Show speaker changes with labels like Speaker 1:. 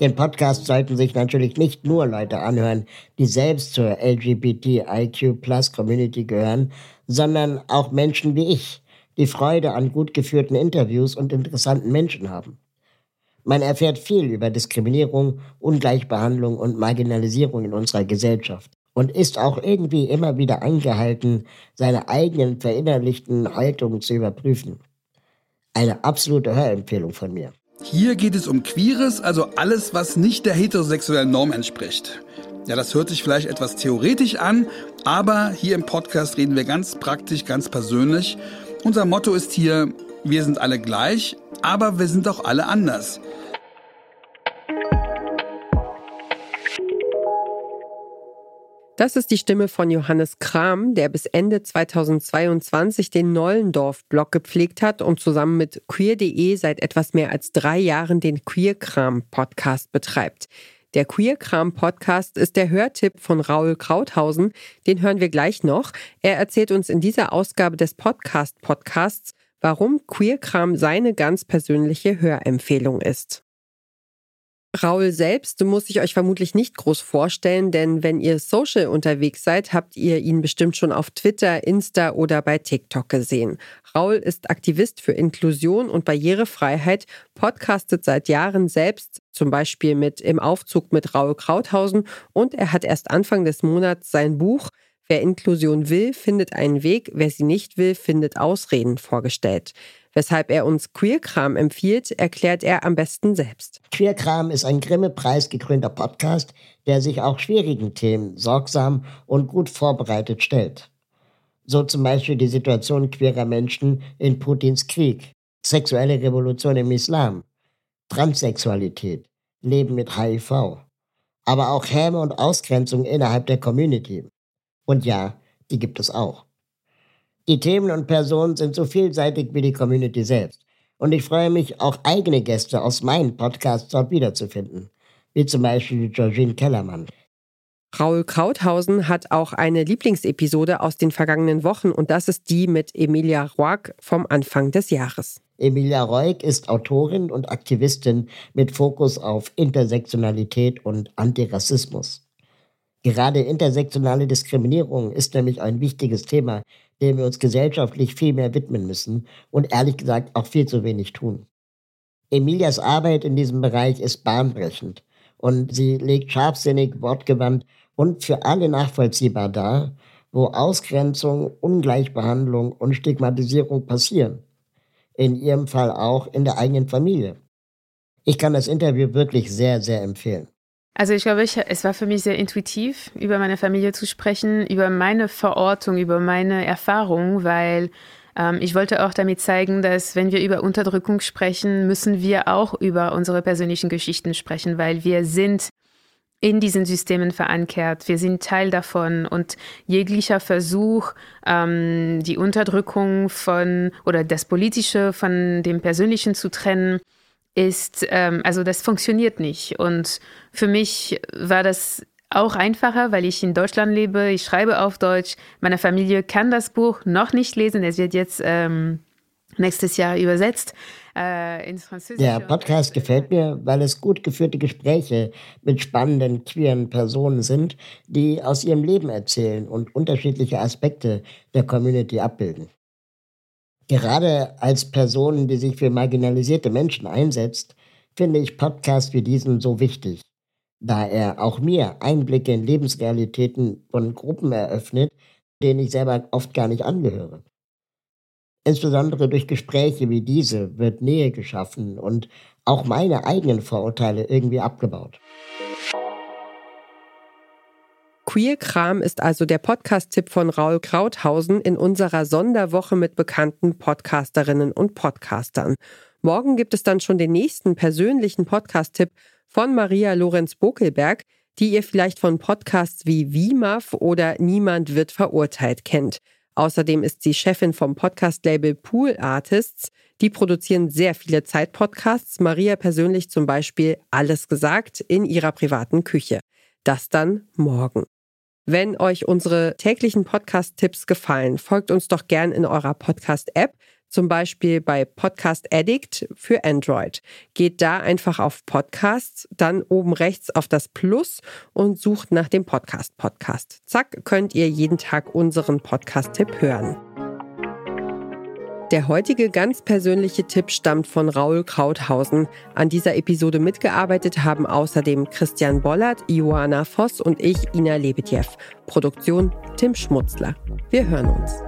Speaker 1: Den Podcast sollten sich natürlich nicht nur Leute anhören, die selbst zur LGBTIQ Plus Community gehören, sondern auch Menschen wie ich, die Freude an gut geführten Interviews und interessanten Menschen haben. Man erfährt viel über Diskriminierung, Ungleichbehandlung und Marginalisierung in unserer Gesellschaft und ist auch irgendwie immer wieder angehalten, seine eigenen verinnerlichten Haltungen zu überprüfen. Eine absolute Hörempfehlung von mir.
Speaker 2: Hier geht es um Queeres, also alles, was nicht der heterosexuellen Norm entspricht. Ja, das hört sich vielleicht etwas theoretisch an, aber hier im Podcast reden wir ganz praktisch, ganz persönlich. Unser Motto ist hier, wir sind alle gleich, aber wir sind auch alle anders.
Speaker 3: Das ist die Stimme von Johannes Kram, der bis Ende 2022 den Nollendorf-Blog gepflegt hat und zusammen mit queer.de seit etwas mehr als drei Jahren den Queer-Kram-Podcast betreibt. Der Queer-Kram-Podcast ist der Hörtipp von Raul Krauthausen. Den hören wir gleich noch. Er erzählt uns in dieser Ausgabe des Podcast-Podcasts, warum Queer-Kram seine ganz persönliche Hörempfehlung ist. Raul selbst muss ich euch vermutlich nicht groß vorstellen, denn wenn ihr social unterwegs seid, habt ihr ihn bestimmt schon auf Twitter, Insta oder bei TikTok gesehen. Raul ist Aktivist für Inklusion und Barrierefreiheit, podcastet seit Jahren selbst, zum Beispiel mit Im Aufzug mit Raul Krauthausen und er hat erst Anfang des Monats sein Buch Wer Inklusion will, findet einen Weg, wer sie nicht will, findet Ausreden vorgestellt. Weshalb er uns Queerkram empfiehlt, erklärt er am besten selbst.
Speaker 1: Queerkram ist ein Grimme-Preis gekrönter Podcast, der sich auch schwierigen Themen sorgsam und gut vorbereitet stellt. So zum Beispiel die Situation queerer Menschen in Putins Krieg, sexuelle Revolution im Islam, Transsexualität, Leben mit HIV, aber auch Häme und Ausgrenzung innerhalb der Community. Und ja, die gibt es auch. Die Themen und Personen sind so vielseitig wie die Community selbst. Und ich freue mich, auch eigene Gäste aus meinen Podcasts dort wiederzufinden. Wie zum Beispiel Georgine Kellermann.
Speaker 3: Raul Krauthausen hat auch eine Lieblingsepisode aus den vergangenen Wochen und das ist die mit Emilia Roig vom Anfang des Jahres.
Speaker 1: Emilia Roig ist Autorin und Aktivistin mit Fokus auf Intersektionalität und Antirassismus. Gerade intersektionale Diskriminierung ist nämlich ein wichtiges Thema, dem wir uns gesellschaftlich viel mehr widmen müssen und ehrlich gesagt auch viel zu wenig tun. Emilias Arbeit in diesem Bereich ist bahnbrechend und sie legt scharfsinnig, wortgewandt und für alle nachvollziehbar dar, wo Ausgrenzung, Ungleichbehandlung und Stigmatisierung passieren. In ihrem Fall auch in der eigenen Familie. Ich kann das Interview wirklich sehr, sehr empfehlen.
Speaker 4: Also ich glaube, ich, es war für mich sehr intuitiv, über meine Familie zu sprechen, über meine Verortung, über meine Erfahrung, weil ähm, ich wollte auch damit zeigen, dass wenn wir über Unterdrückung sprechen, müssen wir auch über unsere persönlichen Geschichten sprechen, weil wir sind in diesen Systemen verankert. Wir sind Teil davon und jeglicher Versuch, ähm, die Unterdrückung von oder das Politische von dem Persönlichen zu trennen, ist, ähm, also das funktioniert nicht. Und für mich war das auch einfacher, weil ich in Deutschland lebe. Ich schreibe auf Deutsch. Meine Familie kann das Buch noch nicht lesen. Es wird jetzt ähm, nächstes Jahr übersetzt äh, ins Französische.
Speaker 1: Der Podcast gefällt mir, weil es gut geführte Gespräche mit spannenden queeren Personen sind, die aus ihrem Leben erzählen und unterschiedliche Aspekte der Community abbilden. Gerade als Person, die sich für marginalisierte Menschen einsetzt, finde ich Podcasts wie diesen so wichtig, da er auch mir Einblicke in Lebensrealitäten von Gruppen eröffnet, denen ich selber oft gar nicht angehöre. Insbesondere durch Gespräche wie diese wird Nähe geschaffen und auch meine eigenen Vorurteile irgendwie abgebaut.
Speaker 3: Queer Kram ist also der Podcast-Tipp von Raul Krauthausen in unserer Sonderwoche mit bekannten Podcasterinnen und Podcastern. Morgen gibt es dann schon den nächsten persönlichen Podcast-Tipp von Maria Lorenz Bokelberg, die ihr vielleicht von Podcasts wie WIMAF oder Niemand wird verurteilt kennt. Außerdem ist sie Chefin vom Podcast-Label Pool Artists. Die produzieren sehr viele Zeit-Podcasts. Maria persönlich zum Beispiel Alles gesagt in ihrer privaten Küche. Das dann morgen. Wenn euch unsere täglichen Podcast-Tipps gefallen, folgt uns doch gern in eurer Podcast-App. zum Beispiel bei Podcast Addict für Android. Geht da einfach auf Podcasts, dann oben rechts auf das Plus und sucht nach dem Podcast Podcast. Zack, könnt ihr jeden Tag unseren Podcast-Tipp hören. Der heutige ganz persönliche Tipp stammt von Raul Krauthausen. An dieser Episode mitgearbeitet haben außerdem Christian Bollert, Joana Voss und ich, Ina Lebedjew. Produktion Tim Schmutzler. Wir hören uns.